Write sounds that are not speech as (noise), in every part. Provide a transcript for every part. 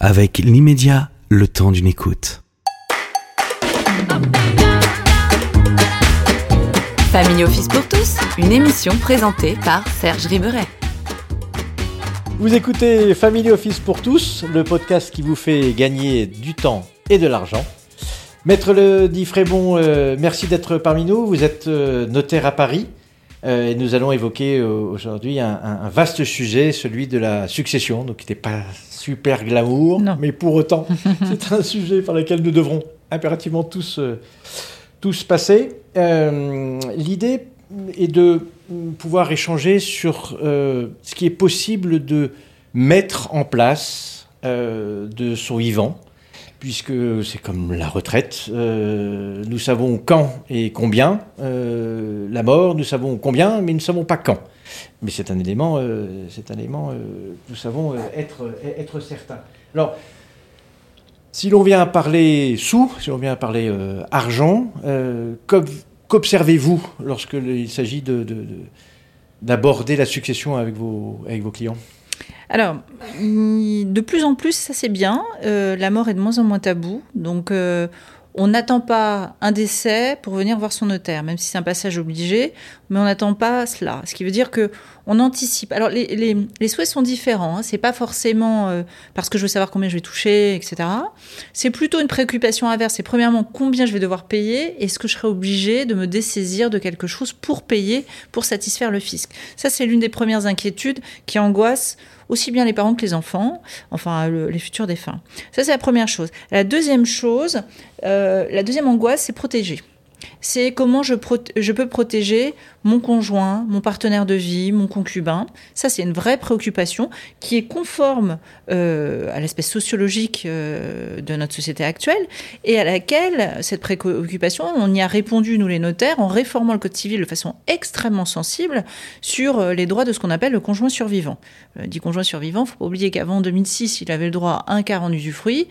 avec l'immédiat, le temps d'une écoute. Family Office pour tous, une émission présentée par Serge Riberet. Vous écoutez Family Office pour tous, le podcast qui vous fait gagner du temps et de l'argent. Maître Le Dit Frébon, euh, merci d'être parmi nous. Vous êtes euh, notaire à Paris euh, et nous allons évoquer aujourd'hui un, un, vaste sujet, celui de la succession, donc qui n'était pas super glamour, mais pour autant, (laughs) c'est un sujet par lequel nous devrons impérativement tous, tous passer. L'idée est de pouvoir échanger sur ce qui est possible de mettre en place de son vivant puisque c'est comme la retraite. Euh, nous savons quand et combien euh, la mort, nous savons combien, mais nous ne savons pas quand. Mais c'est un élément, euh, un élément nous savons être, être certain. Alors, si l'on vient à parler sous, si l'on vient à parler argent, qu'observez-vous lorsqu'il s'agit d'aborder de, la succession avec vos, avec vos clients? Alors, de plus en plus, ça c'est bien. Euh, la mort est de moins en moins tabou. Donc, euh, on n'attend pas un décès pour venir voir son notaire, même si c'est un passage obligé, mais on n'attend pas cela. Ce qui veut dire que on anticipe. Alors les, souhaits sont différents. Hein. C'est pas forcément euh, parce que je veux savoir combien je vais toucher, etc. C'est plutôt une préoccupation inverse. C'est premièrement combien je vais devoir payer. Est-ce que je serai obligé de me dessaisir de quelque chose pour payer, pour satisfaire le fisc? Ça c'est l'une des premières inquiétudes qui angoissent aussi bien les parents que les enfants, enfin les futurs défunts. Ça, c'est la première chose. La deuxième chose, euh, la deuxième angoisse, c'est protéger c'est comment je, peux protéger mon conjoint, mon partenaire de vie, mon concubin. Ça, c'est une vraie préoccupation qui est conforme euh, à l'aspect sociologique euh, de notre société actuelle et à laquelle cette préoccupation, on y a répondu, nous les notaires, en réformant le Code civil de façon extrêmement sensible sur euh, les droits de ce qu'on appelle le conjoint survivant. dit conjoint survivant, il faut pas oublier qu'avant 2006, il avait le droit à un quart en usufruit.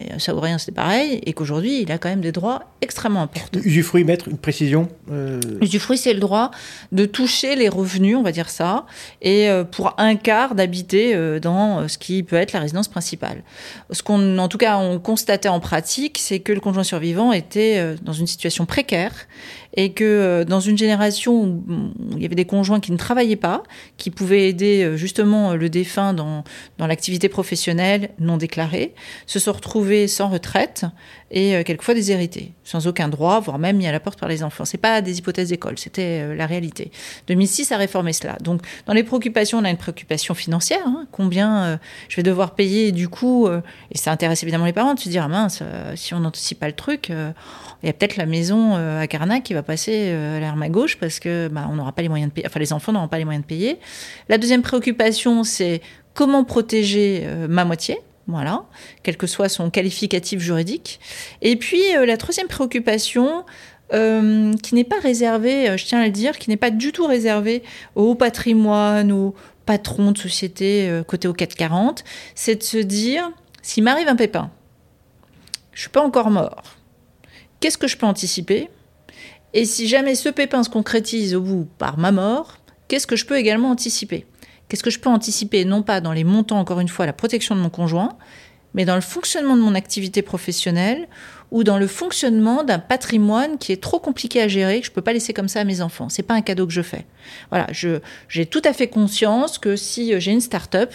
Et Saourien, c'est pareil, et qu'aujourd'hui, il a quand même des droits extrêmement importants. Usufruit, mettre une précision euh... Usufruit, c'est le droit de toucher les revenus, on va dire ça, et euh, pour un quart d'habiter euh, dans euh, ce qui peut être la résidence principale. Ce qu'on, en tout cas, on constatait en pratique, c'est que le conjoint survivant était dans une situation précaire et que euh, dans une génération où il y avait des conjoints qui ne travaillaient pas, qui pouvaient aider euh, justement le défunt dans, dans l'activité professionnelle non déclarée, se sont retrouvés sans retraite et euh, quelquefois déshérités, sans aucun droit, voire même mis à la porte par les enfants. C'est pas des hypothèses d'école, c'était la réalité. 2006 a réformé cela. Donc dans les préoccupations, on a une préoccupation financière, hein. combien je vais devoir payer du coup, et ça intéresse évidemment les parents de se dire ah mince, si on n'anticipe pas le truc, il y a peut-être la maison à Carnac qui va passer euh, à l'arme à gauche parce que bah, on n'aura pas les moyens de payer, enfin les enfants n'auront pas les moyens de payer. La deuxième préoccupation, c'est comment protéger euh, ma moitié. Voilà, quel que soit son qualificatif juridique. Et puis euh, la troisième préoccupation, qui n'est pas réservée, je tiens à le dire, qui n'est pas du tout réservée au patrimoine, aux patrons de société côté au 440, c'est de se dire, s'il m'arrive un pépin, je suis pas encore mort, qu'est-ce que je peux anticiper? Et si jamais ce pépin se concrétise au bout par ma mort, qu'est-ce que je peux également anticiper? Qu'est-ce que je peux anticiper, non pas dans les montants, encore une fois, la protection de mon conjoint, mais dans le fonctionnement de mon activité professionnelle ou dans le fonctionnement d'un patrimoine qui est trop compliqué à gérer, que je ne peux pas laisser comme ça à mes enfants. C'est pas un cadeau que je fais. Voilà, j'ai tout à fait conscience que si euh, j'ai une start-up,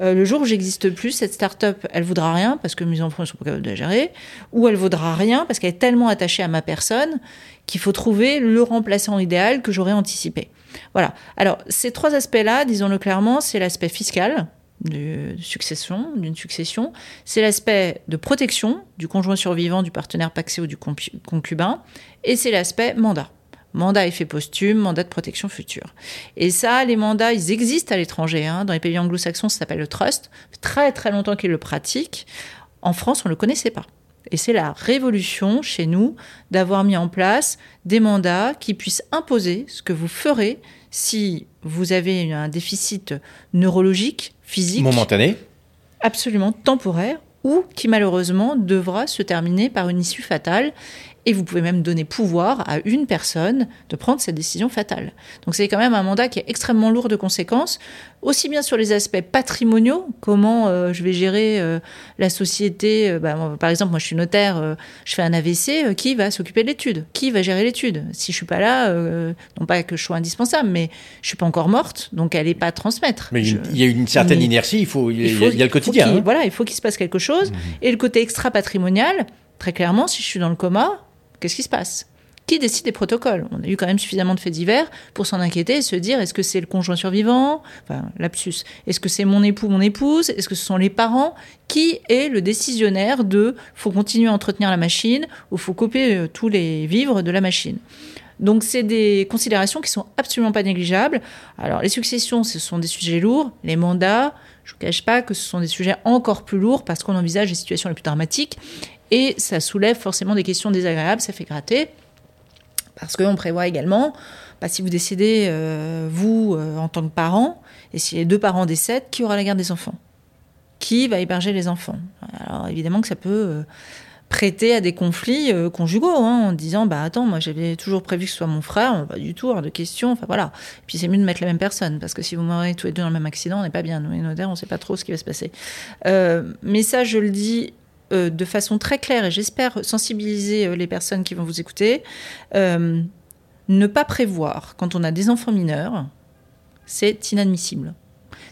euh, le jour où j'existe plus, cette start-up, elle vaudra rien parce que mes enfants ne sont pas capables de la gérer, ou elle vaudra rien parce qu'elle est tellement attachée à ma personne qu'il faut trouver le remplaçant idéal que j'aurais anticipé. Voilà. Alors, ces trois aspects-là, disons-le clairement, c'est l'aspect fiscal, de succession, d'une succession, c'est l'aspect de protection du conjoint survivant, du partenaire paxé ou du concubin, et c'est l'aspect mandat. Mandat effet posthume, mandat de protection future. Et ça, les mandats, ils existent à l'étranger. Hein. Dans les pays anglo-saxons, ça s'appelle le trust. Très très longtemps qu'ils le pratiquent. En France, on ne le connaissait pas. Et c'est la révolution chez nous d'avoir mis en place des mandats qui puissent imposer ce que vous ferez si vous avez un déficit neurologique, physique. Momentané. Absolument temporaire ou qui malheureusement devra se terminer par une issue fatale. Et vous pouvez même donner pouvoir à une personne de prendre cette décision fatale. Donc c'est quand même un mandat qui est extrêmement lourd de conséquences, aussi bien sur les aspects patrimoniaux, comment euh, je vais gérer euh, la société. euh, bah, moi, par exemple, moi je suis notaire, euh, je fais un AVC, qui va s'occuper de l'étude? Qui va gérer l'étude? Si je suis pas là, non pas que je sois indispensable, mais je suis pas encore morte, donc elle n'est pas à transmettre. Mais Je- il y a une certaine Mais- inertie, il, faut, il, y a- il y a le quotidien. hein. Voilà, il faut qu'il se passe quelque chose. Et le côté extra-patrimonial, très clairement, si je suis dans le coma, qu'est-ce qui se passe? Qui décide des protocoles? On a eu quand même suffisamment de faits divers pour s'en inquiéter et se dire est-ce que c'est le conjoint survivant? Enfin, lapsus. Est-ce que c'est mon époux, mon épouse? Est-ce que ce sont les parents? Qui est le décisionnaire de faut continuer à entretenir la machine ou faut couper euh, tous les vivres de la machine? Donc c'est des considérations qui sont absolument pas négligeables. Alors les successions, ce sont des sujets lourds. Les mandats, je ne vous cache pas que ce sont des sujets encore plus lourds parce qu'on envisage les situations les plus dramatiques et ça soulève forcément des questions désagréables, ça fait gratter. Parce qu'on prévoit également, bah, si vous décédez, euh, vous, euh, en tant que parent, et si les deux parents décèdent, qui aura la garde des enfants? Qui va héberger les enfants? Alors évidemment que ça peut euh, prêter à des conflits conjugaux, hein, en disant bah attends, moi j'avais toujours prévu que ce soit mon frère, pas du tout, hors de question. Enfin voilà. Et puis c'est mieux de mettre la même personne parce que si vous mourrez tous les deux dans le même accident, on n'est pas bien. Nous les notaires, on ne sait pas trop ce qui va se passer. Mais ça, je le dis euh, de façon très claire et j'espère sensibiliser euh, les personnes qui vont vous écouter. Euh, ne pas prévoir quand on a des enfants mineurs, c'est inadmissible.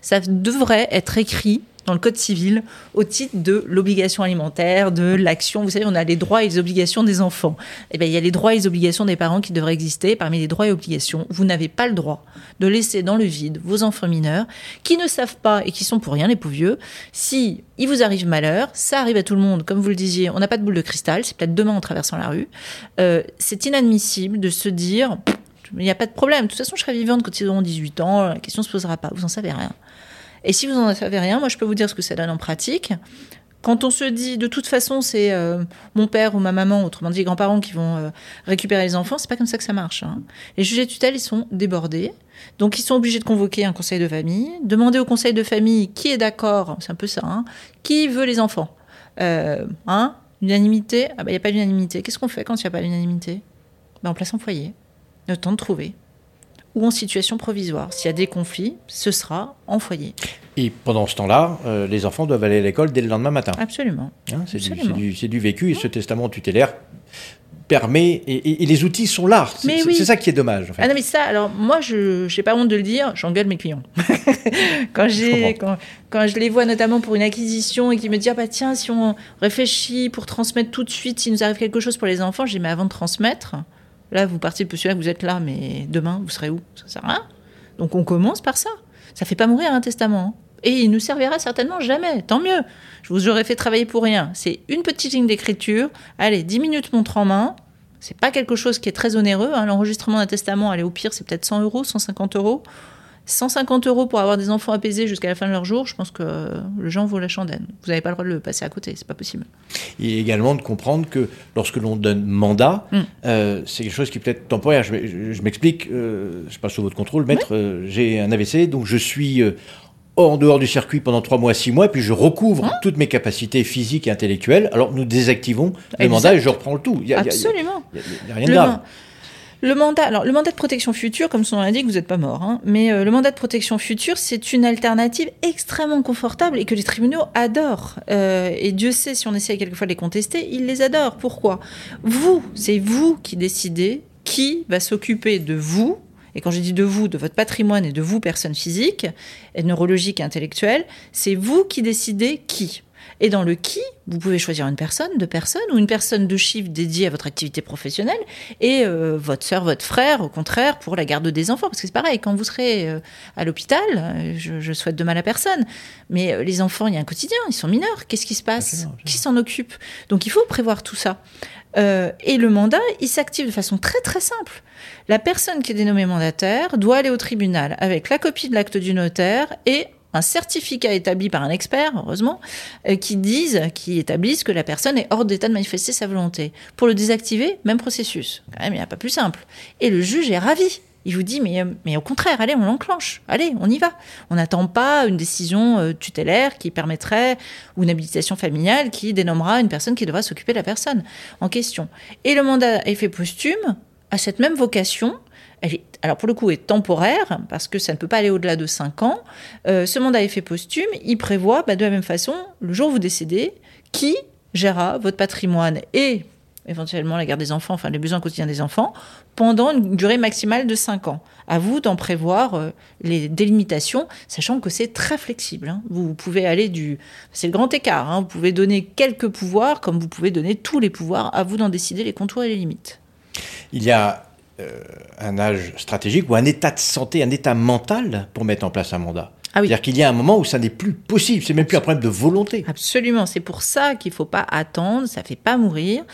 Ça devrait être écrit dans le Code civil au titre de l'obligation alimentaire, de l'action. Vous savez, on a les droits et les obligations des enfants. Eh bien, il y a les droits et les obligations des parents qui devraient exister. Parmi les droits et obligations, vous n'avez pas le droit de laisser dans le vide vos enfants mineurs qui ne savent pas et qui sont pour rien les pauvres vieux. Si il vous arrive malheur, ça arrive à tout le monde. Comme vous le disiez, on n'a pas de boule de cristal. C'est peut-être demain en traversant la rue. Euh, c'est inadmissible de se dire, il n'y a pas de problème. De toute façon, je serai vivante quand ils auront 18 ans. La question ne se posera pas. Vous en savez rien. Et si vous n'en savez rien, moi je peux vous dire ce que ça donne en pratique. Quand on se dit de toute façon c'est euh, mon père ou ma maman, autrement dit les grands-parents qui vont euh, récupérer les enfants, c'est pas comme ça que ça marche. hein. Les juges de tutelle ils sont débordés, donc ils sont obligés de convoquer un conseil de famille, demander au conseil de famille qui est d'accord, c'est un peu ça, hein, qui veut les enfants. Euh, hein, unanimité, ah bah il n'y a pas d'unanimité. Qu'est-ce qu'on fait quand il n'y a pas d'unanimité ben, On place en foyer, le temps de trouver ou en situation provisoire. S'il y a des conflits, ce sera en foyer. Et pendant ce temps-là, euh, les enfants doivent aller à l'école dès le lendemain matin. Absolument. Hein, c'est, du, vécu et ce testament tutélaire permet, et, et- et les outils sont là. C'est, oui. c'est ça qui est dommage. En fait. Ah non, mais ça, alors moi, je n'ai pas honte de le dire, j'engueule mes clients. (laughs) quand, j'ai, quand, quand je les vois notamment pour une acquisition et qu'ils me disent, ah bah tiens, si on réfléchit pour transmettre tout de suite, s'il nous arrive quelque chose pour les enfants, dis, mais avant de transmettre, là, vous partez de postulat que vous êtes là, mais demain, vous serez où? Ça sert à rien. Donc on commence par ça. Ça fait pas mourir un testament. hein. Et il nous servira certainement jamais. Tant mieux. Je vous aurais fait travailler pour rien. C'est une petite ligne d'écriture. Allez, 10 minutes montre en main. C'est pas quelque chose qui est très onéreux. hein. L'enregistrement d'un testament, allez, au pire, c'est peut-être 100 euros, 150 euros. 150 euros pour avoir des enfants apaisés jusqu'à la fin de leur jour, je pense que le gens vaut la chandelle. Vous n'avez pas le droit de le passer à côté, c'est pas possible. Et également de comprendre que lorsque l'on donne mandat, Mm. euh, c'est quelque chose qui peut être temporaire. Je, je- je m'explique, euh, je passe sous votre contrôle, maître. euh, j'ai un AVC, donc je suis euh, en dehors du circuit pendant trois mois, six mois, puis je recouvre Hein toutes mes capacités physiques et intellectuelles. Alors nous désactivons le mandat et je reprends le tout. Y a, Absolument. il y a- a rien de grave. Le mandat de protection future, comme son nom l'indique, vous n'êtes pas mort, hein, mais euh, le mandat de protection future, c'est une alternative extrêmement confortable et que les tribunaux adorent. Euh, et Dieu sait, si on essaie quelquefois de les contester, ils les adorent. Pourquoi? Vous, c'est vous qui décidez qui va s'occuper de vous. Et quand je dis de vous, de votre patrimoine et de vous, personne physique, et neurologique et intellectuelle, c'est vous qui décidez qui. Et dans le qui, vous pouvez choisir une personne, deux personnes, ou une personne de chiffre dédiée à votre activité professionnelle, et euh, votre sœur, votre frère, au contraire, pour la garde des enfants. Parce que c'est pareil, quand vous serez euh, à l'hôpital, euh, je, je souhaite de mal à personne, mais les enfants, il y a un quotidien, ils sont mineurs, qu'est-ce qui se passe Absolument, absolument. Qui s'en occupe Donc il faut prévoir tout ça. Euh, et le mandat, il s'active de façon très très simple. La personne qui est dénommée mandataire doit aller au tribunal avec la copie de l'acte du notaire et un certificat établi par un expert, heureusement, euh, qui disent, qui établissent que la personne est hors d'état de manifester sa volonté. Pour le désactiver, même processus. Quand même, il n'y a pas plus simple. Et le juge est ravi. Il vous dit, mais, mais au contraire, allez, on l'enclenche. Allez, on y va. On n'attend pas une décision euh, tutélaire qui permettrait, ou une habilitation familiale qui dénommera une personne qui devra s'occuper de la personne en question. Et le mandat à effet posthume a cette même vocation. Est- alors pour le coup, est temporaire, parce que ça ne peut pas aller au-delà de 5 ans. Euh, ce mandat à effet posthume, il prévoit bah, de la même façon, le jour où vous décédez, qui gérera votre patrimoine et éventuellement la garde des enfants, enfin les besoins quotidiens des enfants, pendant une durée maximale de 5 ans. À vous d'en prévoir euh, les délimitations, sachant que c'est très flexible. hein. Vous, vous pouvez aller du... C'est le grand écart. hein. Vous pouvez donner quelques pouvoirs, comme vous pouvez donner tous les pouvoirs. À vous d'en décider les contours et les limites. Il y a euh, un âge stratégique ou un état de santé, un état mental pour mettre en place un mandat. Ah oui. C'est-à-dire qu'il y a un moment où ça n'est plus possible, c'est même plus un problème de volonté. Absolument, c'est pour ça qu'il faut pas attendre, ça fait pas mourir.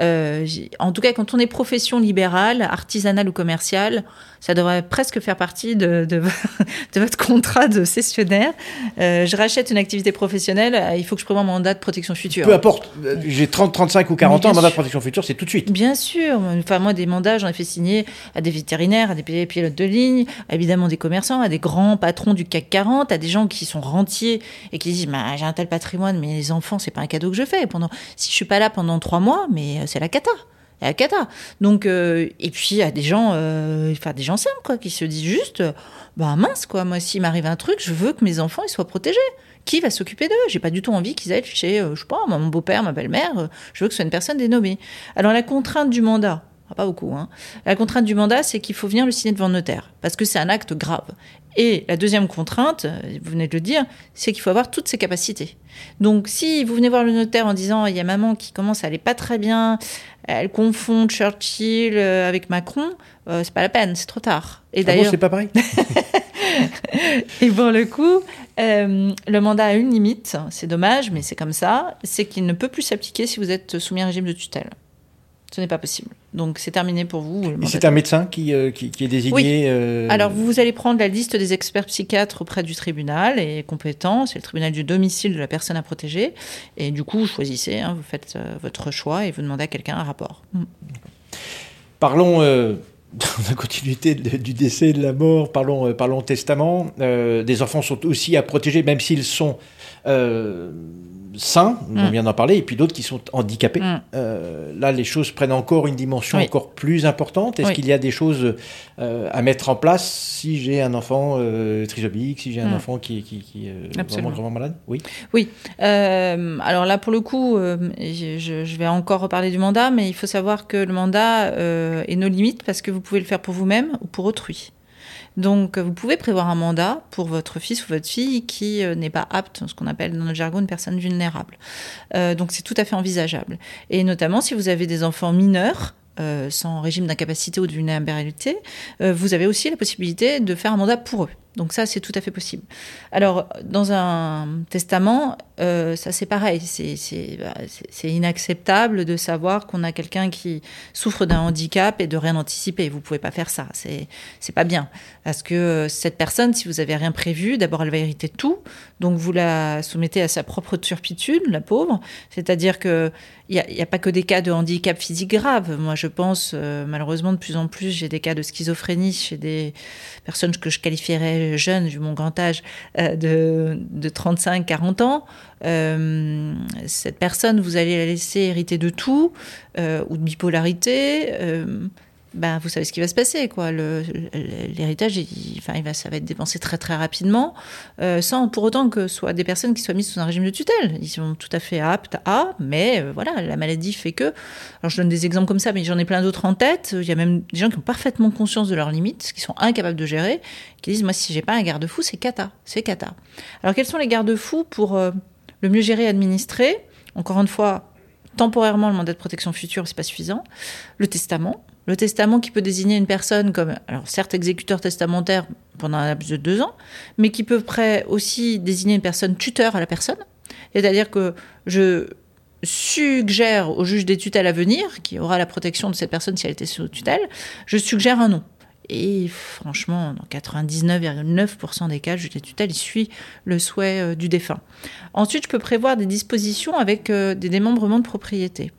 Euh, en tout cas, quand on est profession libérale, artisanale ou commerciale, ça devrait presque faire partie de, de, (laughs) de votre contrat de cessionnaire. Euh, je rachète une activité professionnelle, euh, il faut que je prévoie un mandat de protection future. Peu importe, euh, j'ai 30, 35 ou 40 Mais ans, un mandat de protection future, c'est tout de suite. Bien sûr. Enfin, moi, des mandats, j'en ai fait signer à des vétérinaires, à des pi- pilotes de ligne, évidemment des commerçants, à des grands patrons du CAC 40, à des gens qui sont rentiers et qui disent bah, j'ai un tel patrimoine, mais les enfants, c'est pas un cadeau que je fais. Pendant, si je suis pas là pendant trois mois, mais euh, c'est la cata. C'est la cata. Donc, euh, et puis, à des gens, euh, enfin, des gens simples, quoi, qui se disent juste euh, bah mince, quoi, moi, s'il m'arrive un truc, je veux que mes enfants ils soient protégés. Qui va s'occuper d'eux? J'ai pas du tout envie qu'ils aillent chez, euh, je sais pas, mon beau-père, ma belle-mère. je veux que ce soit une personne dénommée. Alors la contrainte du mandat, ah, pas beaucoup, hein. La contrainte du mandat, c'est qu'il faut venir le signer devant le notaire, parce que c'est un acte grave. Et la deuxième contrainte, euh, vous venez de le dire, c'est qu'il faut avoir toutes ses capacités. Donc si vous venez voir le notaire en disant il y a maman qui commence à aller pas très bien, elle confond Churchill euh, avec Macron, euh, c'est pas la peine, c'est trop tard. Et Ah bon, d'ailleurs, c'est pas pareil? (laughs) Et pour le coup, euh, le mandat a une limite, c'est dommage, mais c'est comme ça, c'est qu'il ne peut plus s'appliquer si vous êtes soumis à un régime de tutelle. Ce n'est pas possible. Donc c'est terminé pour vous. c'est un médecin qui, euh, qui, qui est désigné euh, Alors vous allez prendre la liste des experts psychiatres auprès du tribunal et compétent, c'est le tribunal du domicile de la personne à protéger. Et du coup, vous choisissez, hein, vous faites euh, votre choix et vous demandez à quelqu'un un rapport. Mm. Parlons (laughs) dans la continuité de- du décès, de la mort, parlons, parlons testament. Des enfants sont aussi à protéger, même s'ils sont euh, sains, on Mm. vient d'en parler, et puis d'autres qui sont handicapés. Mm. Euh, là, les choses prennent encore une dimension Oui. encore plus importante. Est-ce Oui. qu'il y a des choses euh, à mettre en place si j'ai un enfant trisomique, si j'ai un Mm. enfant qui, qui, qui est vraiment, vraiment malade? Oui. Euh, alors là, pour le coup, je, vais encore reparler du mandat, mais il faut savoir que le mandat est nos limites parce que vous pouvez le faire pour vous-même ou pour autrui. Donc, vous pouvez prévoir un mandat pour votre fils ou votre fille qui euh, n'est pas apte, ce qu'on appelle dans notre jargon une personne vulnérable. Euh, donc, c'est tout à fait envisageable. Et notamment si vous avez des enfants mineurs. euh, sans régime d'incapacité ou de vulnérabilité, vous avez aussi la possibilité de faire un mandat pour eux. Donc ça, c'est tout à fait possible. Alors, dans un testament, euh, ça c'est pareil. Bah, c'est- inacceptable de savoir qu'on a quelqu'un qui souffre d'un handicap et de rien anticiper. Vous pouvez pas faire ça. C'est pas bien. Parce que euh, cette personne, si vous avez rien prévu, d'abord elle va hériter tout. Donc vous la soumettez à sa propre turpitude, la pauvre. C'est-à-dire que il n'y a pas que des cas de handicap physique grave. Moi, je pense, euh, malheureusement, de plus en plus, j'ai des cas de schizophrénie chez des personnes que je qualifierais jeunes, vu mon grand âge, euh, de, de 35-40 ans. Euh, cette personne, vous allez la laisser hériter de tout, euh, ou de bipolarité. Ben, vous savez ce qui va se passer, quoi. L'héritage, enfin, va, ça va être dépensé très très rapidement, euh, sans pour autant que ce soit des personnes qui soient mises sous un régime de tutelle. Ils sont tout à fait aptes à, mais euh, voilà, la maladie fait que. Alors, je donne des exemples comme ça, mais j'en ai plein d'autres en tête. Il y a même des gens qui ont parfaitement conscience de leurs limites, qui sont incapables de gérer, qui disent moi, si j'ai pas un garde-fou, c'est cata, c'est cata. Alors, quels sont les garde-fous pour euh, le mieux gérer et administrer? Encore une fois, temporairement, le mandat de protection future, c'est pas suffisant. Le testament. Le testament qui peut désigner une personne comme, alors certes exécuteur testamentaire pendant un laps de deux ans, mais qui peut près aussi désigner une personne tuteur à la personne. C'est-à-dire que je suggère au juge des tutelles à venir, qui aura la protection de cette personne si elle était sous tutelle, je suggère un nom. Et franchement, dans 99,9% des cas, le juge des tutelles suit le souhait euh, du défunt. Ensuite, je peux prévoir des dispositions avec euh, des démembrements de propriété.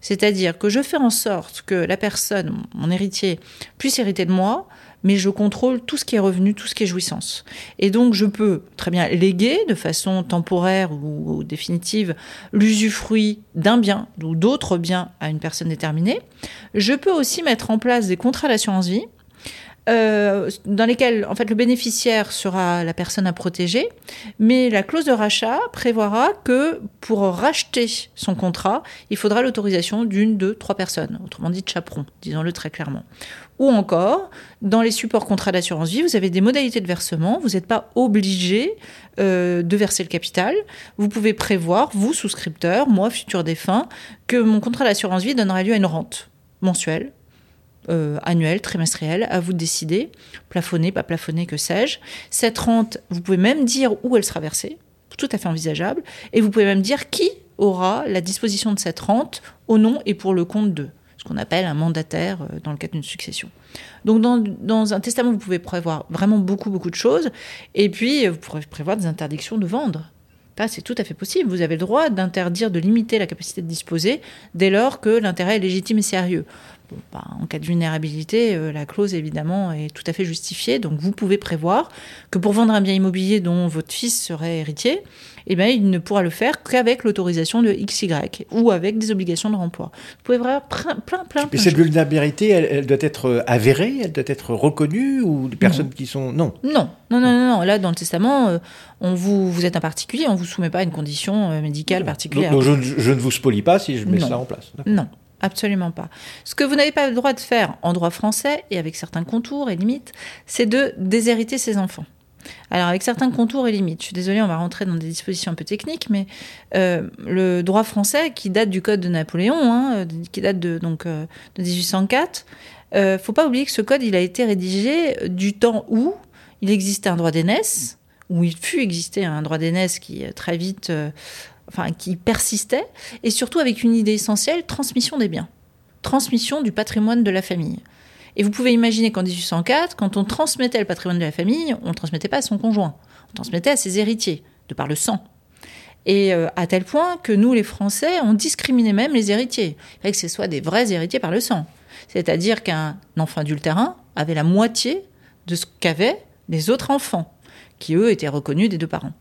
C'est-à-dire que je fais en sorte que la personne, mon héritier, puisse hériter de moi, mais je contrôle tout ce qui est revenu, tout ce qui est jouissance. Et donc, je peux très bien léguer de façon temporaire ou, définitive l'usufruit d'un bien ou d'autres biens à une personne déterminée. Je peux aussi mettre en place des contrats d'assurance vie euh, dans lesquels en fait le bénéficiaire sera la personne à protéger, mais la clause de rachat prévoira que pour racheter son contrat, il faudra l'autorisation d'une, deux, trois personnes, autrement dit chaperon, disons-le très clairement. Ou encore, dans les supports contrats d'assurance vie, vous avez des modalités de versement, vous n'êtes pas obligé euh, de verser le capital. Vous pouvez prévoir, vous, souscripteur, moi, futur défunt, que mon contrat d'assurance vie donnera lieu à une rente mensuelle euh, annuelle, trimestrielle, à vous de décider, plafonner, pas plafonner, que sais-je. Cette rente, vous pouvez même dire où elle sera versée, tout à fait envisageable, et vous pouvez même dire qui aura la disposition de cette rente au nom et pour le compte de ce qu'on appelle un mandataire euh, dans le cadre d'une succession. Donc dans, dans, un testament, vous pouvez prévoir vraiment beaucoup, beaucoup de choses, et puis vous pourrez prévoir des interdictions de vendre. C'est tout à fait possible. Vous avez le droit d'interdire, de limiter la capacité de disposer dès lors que l'intérêt est légitime et sérieux. Bah, en cas de vulnérabilité, euh, la clause évidemment est tout à fait justifiée. Donc vous pouvez prévoir que pour vendre un bien immobilier dont votre fils serait héritier, eh bien, il ne pourra le faire qu'avec l'autorisation de XY ou avec des obligations de remploi. Vous pouvez voir plein, plein, plein. Mais cette vulnérabilité, elle, doit être avérée, elle doit être reconnue ou des personnes qui sont non? Non, non, non, non, Là, dans le testament, euh, on vous, vous êtes un particulier, on vous soumet pas à une condition euh, médicale particulière. Donc, je, je, ne vous spolie pas si je mets ça en place. Non. Absolument pas. Ce que vous n'avez pas le droit de faire en droit français, et avec certains contours et limites, c'est de déshériter ses enfants. Alors avec certains contours et limites, je suis désolée, on va rentrer dans des dispositions un peu techniques, mais euh, le droit français, qui date du Code de Napoléon, hein, qui date de, donc, euh, de 1804, euh, faut pas oublier que ce code, il a été rédigé du temps où il existait un droit d'aînesse, où il fut exister un droit d'aînesse qui très vite enfin qui persistait, et surtout avec une idée essentielle, transmission des biens, transmission du patrimoine de la famille. Et vous pouvez imaginer qu'en 1804, quand on transmettait le patrimoine de la famille, on ne transmettait pas à son conjoint, on transmettait à ses héritiers, de par le sang. Et euh, à tel point que nous, les Français, on discriminait même les héritiers. Il que ce soit des vrais héritiers par le sang. C'est-à-dire qu'un enfant adultérin avait la moitié de ce qu'avaient les autres enfants, qui eux étaient reconnus des deux parents.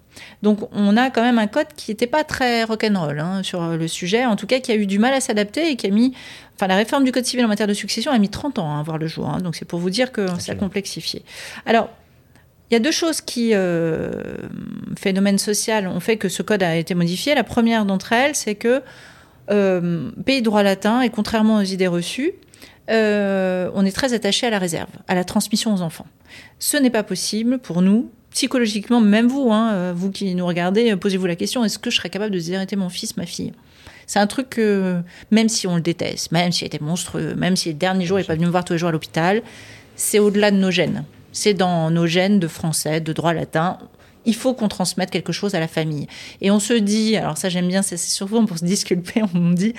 Donc on a quand même un code qui n'était pas très rock'n'roll hein, sur le sujet, en tout cas qui a eu du mal à s'adapter et qui a mis... Enfin, la réforme du Code civil en matière de succession a mis 30 ans à voir le jour, hein. donc c'est pour vous dire que ça a complexifié. Alors, il y a deux choses qui, euh, phénomène social, ont fait que ce code a été modifié. La première d'entre elles, c'est que euh, pays droit latin, et contrairement aux idées reçues, euh, on est très attaché à la réserve, à la transmission aux enfants. Ce n'est pas possible pour nous psychologiquement, même vous, hein, euh, vous qui nous regardez, euh, posez-vous la question est-ce que je serais capable de déshériter mon fils, ma fille? C'est un truc que, même si on le déteste, même s'il était monstrueux, même si le dernier jour il n'est pas venu me voir tous les jours à l'hôpital, c'est au-delà de nos gènes. C'est dans nos gènes de français, de droit latin. Il faut qu'on transmette quelque chose à la famille. Et on se dit, alors ça j'aime bien, c'est souvent pour se disculper, (laughs) on me dit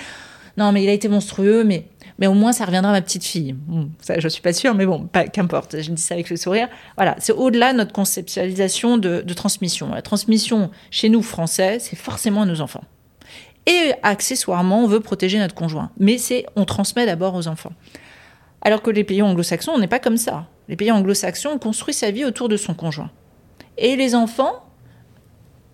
non mais il a été monstrueux, mais mais au moins ça reviendra à ma petite fille. ça, je suis pas sûre, mais bon, qu'importe. Je dis ça avec le sourire. Voilà, c'est au-delà de notre conceptualisation de, transmission. La transmission chez nous Français, c'est forcément à nos enfants. Et accessoirement, on veut protéger notre conjoint, mais c'est on transmet d'abord aux enfants. Alors que les pays anglo-saxons, on n'est pas comme ça. Les pays anglo-saxons, on construit sa vie autour de son conjoint. Et les enfants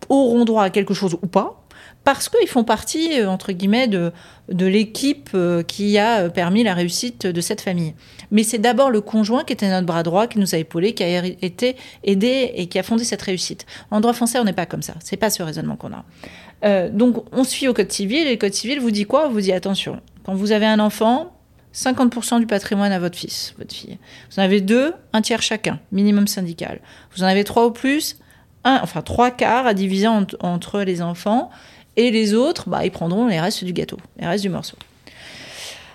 auront droit à quelque chose ou pas, parce qu'ils font partie, euh, entre guillemets, de, de l'équipe euh, qui a euh, permis la réussite de cette famille. Mais c'est d'abord le conjoint qui était notre bras droit, qui nous a épaulés, qui a été aidé et qui a fondé cette réussite. En droit français, on n'est pas comme ça. C'est pas ce raisonnement qu'on a. donc, on suit au Code civil, et le Code civil vous dit quoi? Vous dit attention, quand vous avez un enfant, 50% du patrimoine à votre fils, votre fille. Vous en avez deux, un tiers chacun, minimum syndical. Vous en avez trois ou plus, un, enfin trois quarts à diviser entre les enfants. Et les autres, bah, ils prendront les restes du gâteau, les restes du morceau.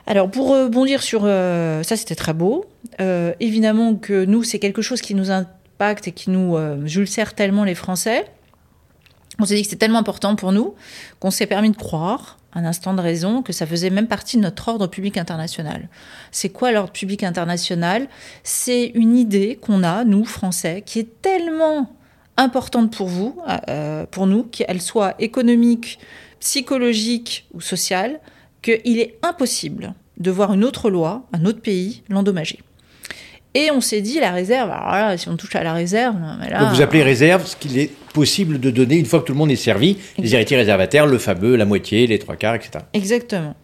Alors pour rebondir sur euh, ça, c'était très beau. Euh, évidemment que nous, c'est quelque chose qui nous impacte et qui nous euh, tellement les Français. On s'est dit que c'était tellement important pour nous qu'on s'est permis de croire, un instant de raison, que ça faisait même partie de notre ordre public international. C'est quoi l'ordre public international? C'est une idée qu'on a, nous, Français, qui est tellement importante pour vous, euh, pour nous, qu'elle soit économique, psychologique ou sociale, qu'il est impossible de voir une autre loi, un autre pays, l'endommager. Et on s'est dit, la réserve, alors là, si on touche à la réserve, mais là, Donc vous appelez réserve ce qu'il est possible de donner une fois que tout le monde est servi, les héritiers réservataires, le fameux, la moitié, les trois quarts, etc. Exactement.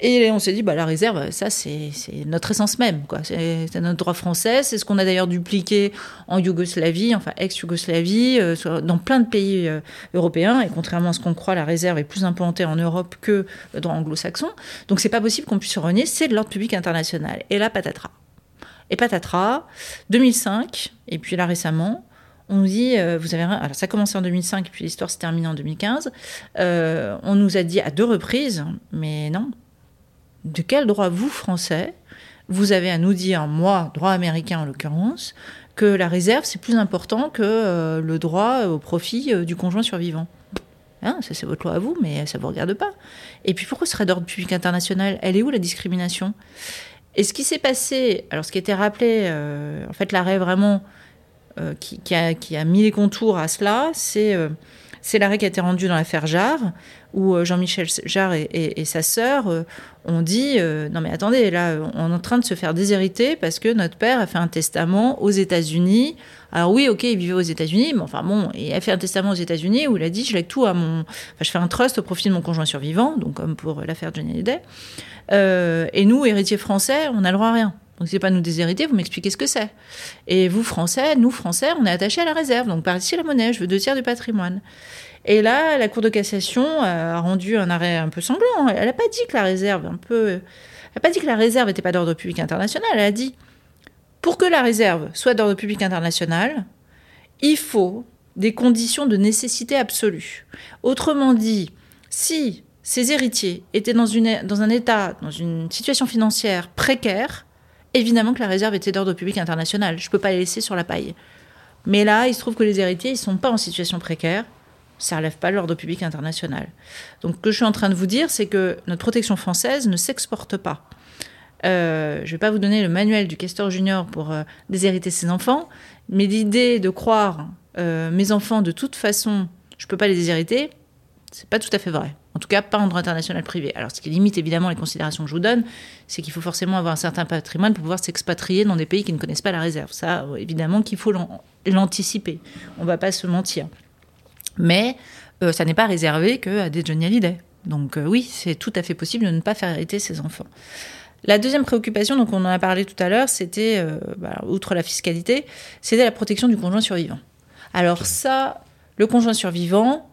Et on s'est dit, bah, la réserve, ça, c'est notre essence même. C'est notre droit français. C'est ce qu'on a d'ailleurs dupliqué en Yougoslavie, enfin ex-Yougoslavie, euh, dans plein de pays euh, européens. Et contrairement à ce qu'on croit, la réserve est plus implantée en Europe que le droit anglo-saxon. Donc c'est pas possible qu'on puisse se renier. C'est de l'ordre public international. Et là, patatras. Et patatras, 2005, et puis là récemment, on nous dit, euh, vous avez. Alors ça a commencé en 2005, et puis l'histoire s'est terminée en 2015. Euh, on nous a dit à deux reprises, mais non. De quel droit, vous, Français, vous avez à nous dire, moi, droit américain en l'occurrence, que la réserve, c'est plus important que euh, le droit au profit euh, du conjoint survivant. Hein, ça c'est votre loi à vous, mais ça vous regarde pas. Et puis pourquoi ce serait d'ordre public international? Elle est où la discrimination? Et ce qui s'est passé, alors ce qui été rappelé, euh, en fait l'arrêt vraiment euh, qui, a, qui a mis les contours à cela, euh, c'est l'arrêt qui a été rendu dans l'affaire Jarre, où euh, Jean-Michel Jarre et, sa sœur euh, ont dit euh, Non, mais attendez, là, on est en train de se faire déshériter parce que notre père a fait un testament aux États-Unis. Alors, oui, ok, il vivait aux États-Unis, mais enfin bon, il a fait un testament aux États-Unis où il a dit Je lègue tout à mon. Je fais un trust au profit de mon conjoint survivant, donc comme pour l'affaire Johnny Hallyday. Et nous, héritiers français, on n'a le droit à rien. Donc, c'est pas nous déshériter, vous m'expliquez ce que c'est. Et vous, Français, nous, Français, on est attachés à la réserve. Donc, par ici, la monnaie, je veux deux tiers du patrimoine. Et là, la Cour de cassation a rendu un arrêt un peu sanglant. Elle n'a pas dit que la réserve, un peu. Elle n'a pas dit que la réserve n'était pas d'ordre public international. Elle a dit pour que la réserve soit d'ordre public international, il faut des conditions de nécessité absolue. Autrement dit, si ces héritiers étaient dans, une, dans un état, dans une situation financière précaire, évidemment que la réserve était d'ordre public international. Je ne peux pas les laisser sur la paille. Mais là, il se trouve que les héritiers, ils ne sont pas en situation précaire. Ça ne relève pas de l'ordre public international. Donc, ce que je suis en train de vous dire, c'est que notre protection française ne s'exporte pas. Euh, je ne vais pas vous donner le manuel du questeur junior pour euh, déshériter ses enfants, mais l'idée de croire euh, mes enfants de toute façon, je ne peux pas les déshériter, c'est pas tout à fait vrai. En tout cas, pas en droit international privé. Alors, ce qui limite évidemment les considérations que je vous donne, c'est qu'il faut forcément avoir un certain patrimoine pour pouvoir s'expatrier dans des pays qui ne connaissent pas la réserve. Ça, euh, évidemment qu'il faut l'an- l'anticiper. On va pas se mentir. Mais euh, ça n'est pas réservé qu'à des Johnny Hallyday. Donc euh, oui, c'est tout à fait possible de ne pas faire hériter ses enfants. La deuxième préoccupation, donc on en a parlé tout à l'heure, c'était, bah, outre la fiscalité, c'était la protection du conjoint survivant. Alors ça, le conjoint survivant,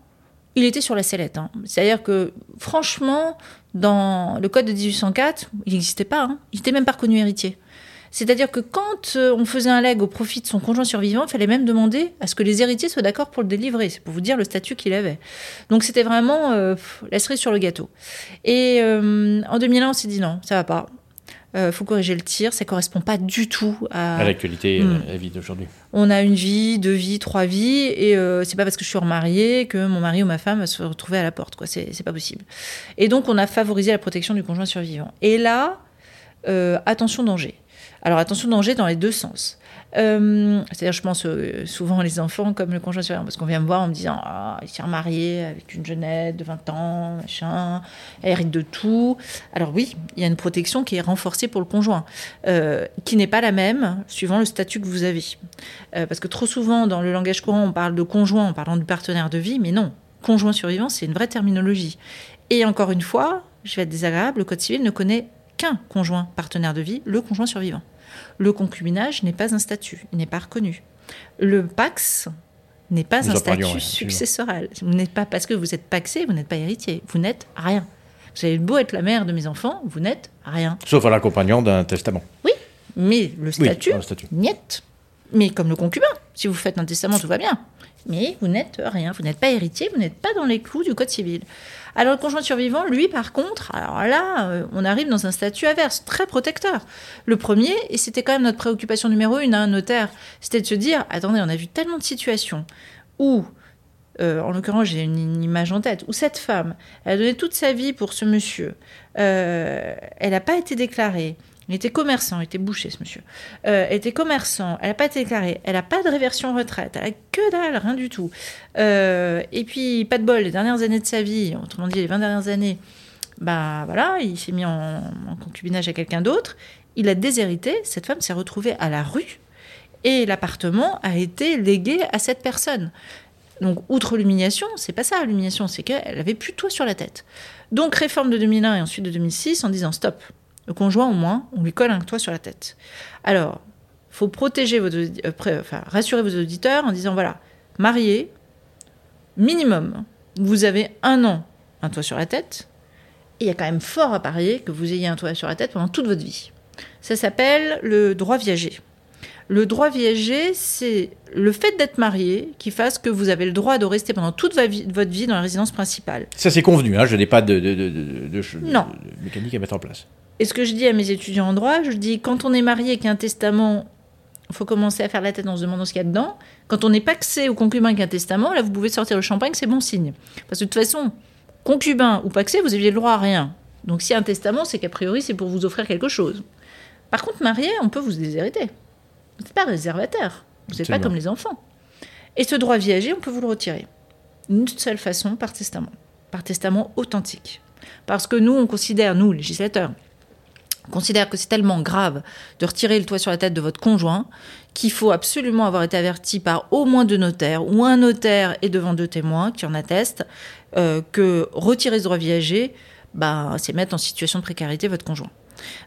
il était sur la sellette. hein. C'est-à-dire que, franchement, dans le code de 1804, il n'existait pas. hein. Il n'était même pas reconnu héritier. C'est-à-dire que quand euh, on faisait un leg au profit de son conjoint survivant, il fallait même demander à ce que les héritiers soient d'accord pour le délivrer. C'est pour vous dire le statut qu'il avait. Donc c'était vraiment euh, la cerise sur le gâteau. Et euh, en 2001, on s'est dit non, ça va pas. Euh, faut corriger le tir, ça correspond pas du tout à, À l'actualité, euh, la vie d'aujourd'hui. on a une vie, deux vies, trois vies, et euh, c'est pas parce que je suis remariée que mon mari ou ma femme va se retrouver à la porte, quoi. C'est pas possible. Et donc, on a favorisé la protection du conjoint survivant. Et là, euh, attention danger. Alors, attention danger dans les deux sens. Euh, C'est-à-dire, je pense euh, souvent les enfants comme le conjoint survivant, parce qu'on vient me voir en me disant Ah, il s'est remarié avec une jeunette de 20 ans, machin, elle hérite de tout. Alors, oui, il y a une protection qui est renforcée pour le conjoint, euh, qui n'est pas la même suivant le statut que vous avez. Parce que trop souvent, dans le langage courant, on parle de conjoint en parlant du partenaire de vie, mais non. Conjoint survivant, c'est une vraie terminologie. Et encore une fois, je vais être désagréable, le Code civil ne connaît qu'un conjoint partenaire de vie, le conjoint survivant. Le concubinage n'est pas un statut, il n'est pas reconnu. Le pax n'est pas Nous un statut successoral. Vous n'êtes pas parce que vous êtes paxé, vous n'êtes pas héritier, vous n'êtes rien. Vous avez beau être la mère de mes enfants, vous n'êtes rien. Sauf à l'accompagnant d'un testament. Mais le Oui, statut, le statut. niet. Mais comme le concubin, si vous faites un testament, tout va bien. Mais vous n'êtes rien, vous n'êtes pas héritier, vous n'êtes pas dans les clous du code civil. Alors le conjoint survivant, lui, par contre, alors là, euh, on arrive dans un statut inverse, très protecteur. Le premier, et c'était quand même notre préoccupation numéro une à un notaire, c'était de se dire, attendez, on a vu tellement de situations où, euh, en l'occurrence, j'ai une, une image en tête, où cette femme, elle a donné toute sa vie pour ce monsieur, euh, elle n'a pas été déclarée, il était commerçant, il était boucher ce monsieur. Euh, elle était commerçant, elle n'a pas été déclarée, elle n'a pas de réversion retraite, elle a que dalle, rien du tout. Euh, et puis, pas de bol, les dernières années de sa vie, autrement dit les 20 dernières années, ben voilà, il s'est mis en, en concubinage à quelqu'un d'autre, il a déshérité, cette femme s'est retrouvée à la rue et l'appartement a été légué à cette personne. Donc, outre l'humiliation, c'est pas ça l'humiliation, c'est qu'elle avait plus de toit sur la tête. Donc, réforme de 2001 et ensuite de 2006 en disant stop. Le conjoint, au moins, on lui colle un toit sur la tête. Alors, faut protéger vos, euh, enfin, rassurer vos auditeurs en disant voilà, marié, minimum, vous avez un an un toit sur la tête, et il y a quand même fort à parier que vous ayez un toit sur la tête pendant toute votre vie. Ça s'appelle le droit viager. Le droit viager, c'est le fait d'être marié qui fasse que vous avez le droit de rester pendant toute votre vie dans la résidence principale. Ça, c'est convenu, hein, je n'ai pas de, de, de, de mécanique à mettre en place. Et ce que je dis à mes étudiants en droit, je dis quand on est marié et qu'il y a un testament, il faut commencer à faire la tête en se demandant ce qu'il y a dedans. Quand on est paxé ou concubin avec un testament, là vous pouvez sortir le champagne, c'est bon signe. Parce que de toute façon, concubin ou paxé, vous aviez le droit à rien. Donc s'il y a un testament, c'est qu'a priori c'est pour vous offrir quelque chose. Par contre, marié, on peut vous déshériter. Vous n'êtes pas réservataire. Vous n'êtes pas comme les enfants. Et ce droit viager, on peut vous le retirer. Une seule façon, par testament. Par testament authentique. Parce que nous, on considère, nous, législateurs, considère que c'est tellement grave de retirer le toit sur la tête de votre conjoint qu'il faut absolument avoir été averti par au moins deux notaires ou un notaire et devant deux témoins qui en attestent euh, que retirer ce droit viager, bah, c'est mettre en situation de précarité votre conjoint.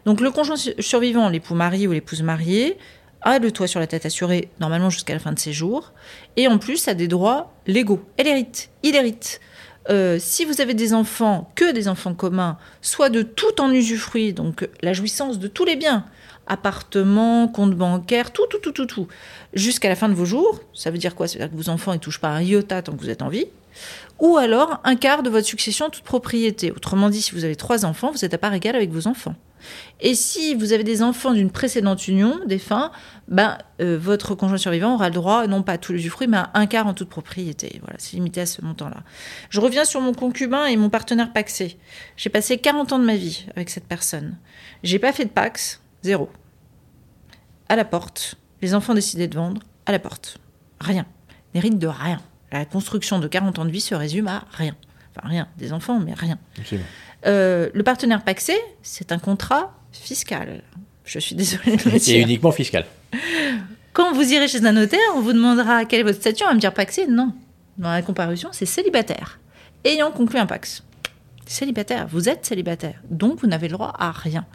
Donc le conjoint su- survivant, l'époux marié ou l'épouse mariée, a le toit sur la tête assuré normalement jusqu'à la fin de ses jours et en plus a des droits légaux. Elle hérite, il hérite. Euh, si vous avez des enfants, que des enfants communs, soit de tout en usufruit, donc la jouissance de tous les biens, appartements, compte bancaire, tout, tout, tout, tout, tout, jusqu'à la fin de vos jours, ça veut dire quoi? Ça veut dire que vos enfants ne touchent pas un iota tant que vous êtes en vie, ou alors un quart de votre succession en toute propriété. Autrement dit, si vous avez trois enfants, vous êtes à part égale avec vos enfants. Et si vous avez des enfants d'une précédente union, défunt, ben, euh, votre conjoint survivant aura le droit, non pas à tout l'usufruit, mais à un quart en toute propriété. Voilà, c'est limité à ce montant-là. Je reviens sur mon concubin et mon partenaire paxé. J'ai passé 40 ans de ma vie avec cette personne. J'ai pas fait de pax, zéro. À la porte. Les enfants décidaient de vendre, à la porte. Rien. N'hérite de rien. La construction de 40 ans de vie se résume à rien. Enfin, rien. Des enfants, mais rien. Euh, le partenaire paxé, c'est un contrat fiscal. Je suis désolée de le Et dire. uniquement fiscal. Quand vous irez chez un notaire, on vous demandera quel est votre statut, on va me dire paxé. Non. Dans la comparution, c'est célibataire. Ayant conclu un pax. Célibataire, vous êtes célibataire, donc vous n'avez le droit à rien.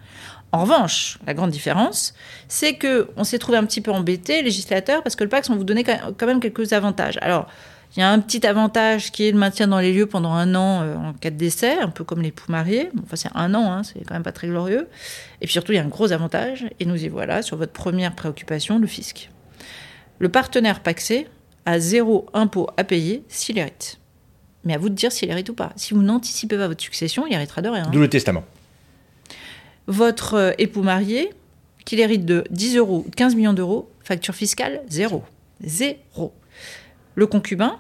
En revanche, la grande différence, c'est que on s'est trouvé un petit peu embêté, législateur, parce que le pax, on vous donnait quand même quelques avantages. Alors, il y a un petit avantage qui est le maintien dans les lieux pendant un an euh, en cas de décès, un peu comme l'époux marié. Bon, Enfin, c'est un an, hein, c'est quand même pas très glorieux. Et puis surtout, il y a un gros avantage, et nous y voilà, sur votre première préoccupation, le fisc. Le partenaire paxé a zéro impôt à payer s'il hérite. Mais à vous de dire s'il hérite ou pas. Si vous n'anticipez pas votre succession, il héritera de rien. D'où le testament. Votre euh, époux marié, qu'il hérite de 10 euros ou 15 millions d'euros, facture fiscale, zéro. Zéro. Le concubin,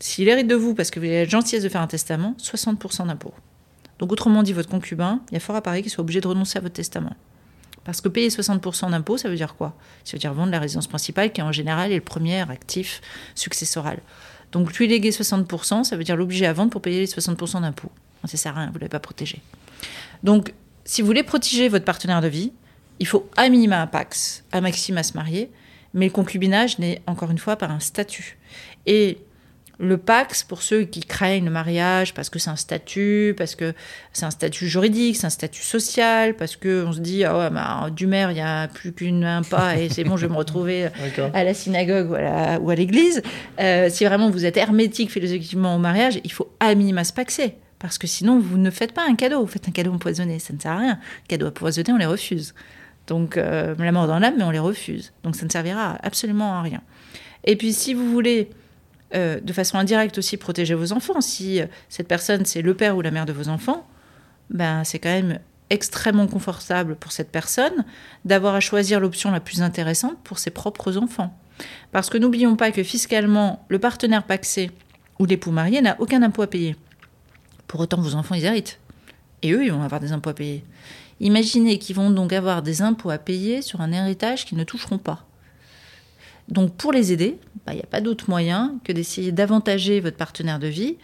s'il hérite de vous parce que vous avez la gentillesse de faire un testament, 60% d'impôt. Donc autrement dit, votre concubin, il y a fort à parier qu'il soit obligé de renoncer à votre testament. Parce que payer 60% d'impôt, ça veut dire quoi? Ça veut dire vendre la résidence principale qui en général est le premier actif successoral. Donc lui léguer 60%, ça veut dire l'obliger à vendre pour payer les 60% d'impôt. Ça sert à rien, vous ne l'avez pas protégé. Donc si vous voulez protéger votre partenaire de vie, il faut à minima un pax, à maxima se marier, mais le concubinage n'est encore une fois pas un statut. Et le pax, pour ceux qui craignent le mariage parce que c'est un statut, parce que c'est un statut juridique, c'est un statut social, parce que on se dit ah ouais, bah, du maire il y a plus qu'un pas et c'est bon, je vais me retrouver à la synagogue ou à, la- ou à l'église. Euh, si vraiment vous êtes hermétique philosophiquement au mariage, il faut à minima se paxer. Parce que sinon, vous ne faites pas un cadeau. Vous faites un cadeau empoisonné. Ça ne sert à rien. Cadeau empoisonné, on les refuse. Donc, euh, la mort dans l'âme, mais on les refuse. Donc, ça ne servira absolument à rien. Et puis, si vous voulez, euh, de façon indirecte aussi, protéger vos enfants, si euh, cette personne, c'est le père ou la mère de vos enfants, ben, c'est quand même extrêmement confortable pour cette personne d'avoir à choisir l'option la plus intéressante pour ses propres enfants. Parce que n'oublions pas que fiscalement, le partenaire paxé ou l'époux marié n'a aucun impôt à payer. Pour autant, vos enfants, ils héritent. Et eux, ils vont avoir des impôts à payer. Imaginez qu'ils vont donc avoir des impôts à payer sur un héritage qu'ils ne toucheront pas. Donc pour les aider, bah, il n'y a pas d'autre moyen que d'essayer d'avantager votre partenaire de vie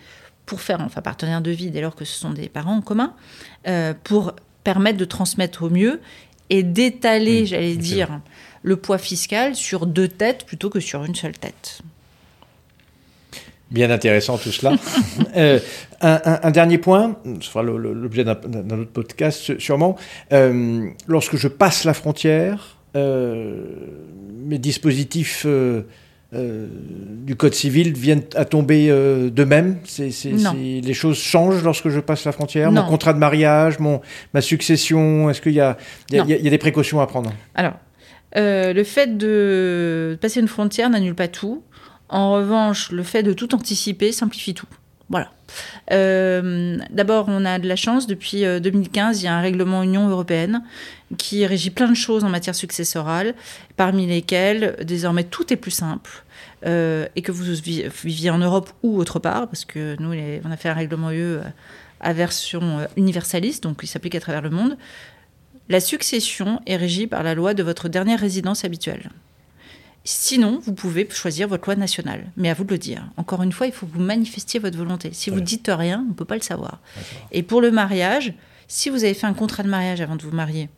pour faire, enfin partenaire de vie dès lors que ce sont des parents en commun, euh, pour permettre de transmettre au mieux et d'étaler, j'allais dire, le poids fiscal sur deux têtes plutôt que sur une seule tête. Bien intéressant tout cela. (laughs) Euh, un, un- un dernier point, ce sera l'objet d'un autre podcast sûrement. Euh, lorsque je passe la frontière, euh, mes dispositifs du Code civil viennent à tomber d'eux-mêmes. Les choses changent lorsque je passe la frontière? Mon contrat de mariage, mon, ma succession, est-ce qu'il y y y y a des précautions à prendre? Alors, le fait de passer une frontière n'annule pas tout. En revanche, le fait de tout anticiper simplifie tout. Voilà. Euh, D'abord, on a de la chance, depuis euh, 2015, il y a un règlement Union européenne qui régit plein de choses en matière successorale, parmi lesquelles, désormais, tout est plus simple. Euh, et que vous vi- viviez en Europe ou autre part, parce que nous, on a fait un règlement UE à version euh, universaliste, donc il s'applique à travers le monde. La succession est régie par la loi de votre dernière résidence habituelle. Sinon, vous pouvez choisir votre loi nationale. Mais à vous de le dire. Encore une fois, il faut que vous manifestiez votre volonté. Si vous Ouais. dites rien, on ne peut pas le savoir. Et pour le mariage, si vous avez fait un contrat de mariage avant de vous marier,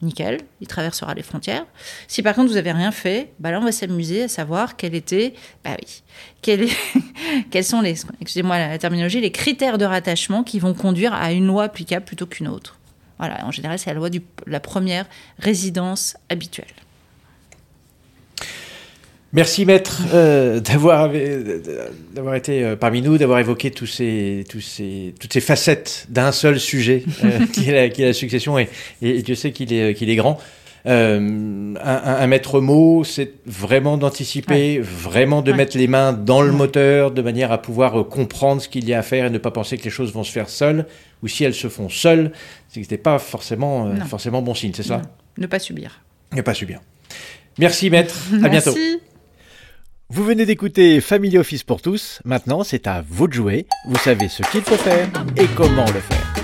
nickel, il traversera les frontières. Si par contre vous n'avez rien fait, bah là on va s'amuser à savoir quel était, bah oui, quel est- (laughs) quels sont les, excusez-moi la terminologie, les critères de rattachement qui vont conduire à une loi applicable plutôt qu'une autre. Voilà, en général c'est la loi de la première résidence habituelle. Merci maître euh, d'avoir d'avoir été euh, parmi nous, d'avoir évoqué tous ces, tous ces, toutes ces facettes d'un seul sujet euh, (laughs) qui, est la, qui est la succession et, et Dieu sait qu'il est, qu'il est grand. Euh, un, maître mot, c'est vraiment d'anticiper, vraiment de Ouais. mettre les mains dans le Ouais. moteur de manière à pouvoir comprendre ce qu'il y a à faire et ne pas penser que les choses vont se faire seules ou si elles se font seules, c'est que ce n'est pas forcément, forcément bon signe, c'est ça? Non, Ne pas subir. Ne pas subir. Merci maître, à bientôt. Vous venez d'écouter Family Office pour tous. Maintenant, c'est à vous de jouer. Vous savez ce qu'il faut faire et comment le faire.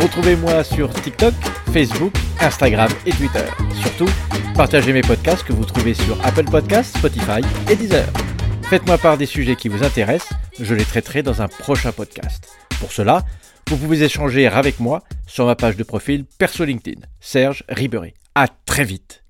Retrouvez-moi sur TikTok, Facebook, Instagram et Twitter. Surtout, partagez mes podcasts que vous trouvez sur Apple Podcasts, Spotify et Deezer. Faites-moi part des sujets qui vous intéressent. Je les traiterai dans un prochain podcast. Pour cela, vous pouvez échanger avec moi sur ma page de profil perso LinkedIn, Serge Ribéry. À très vite.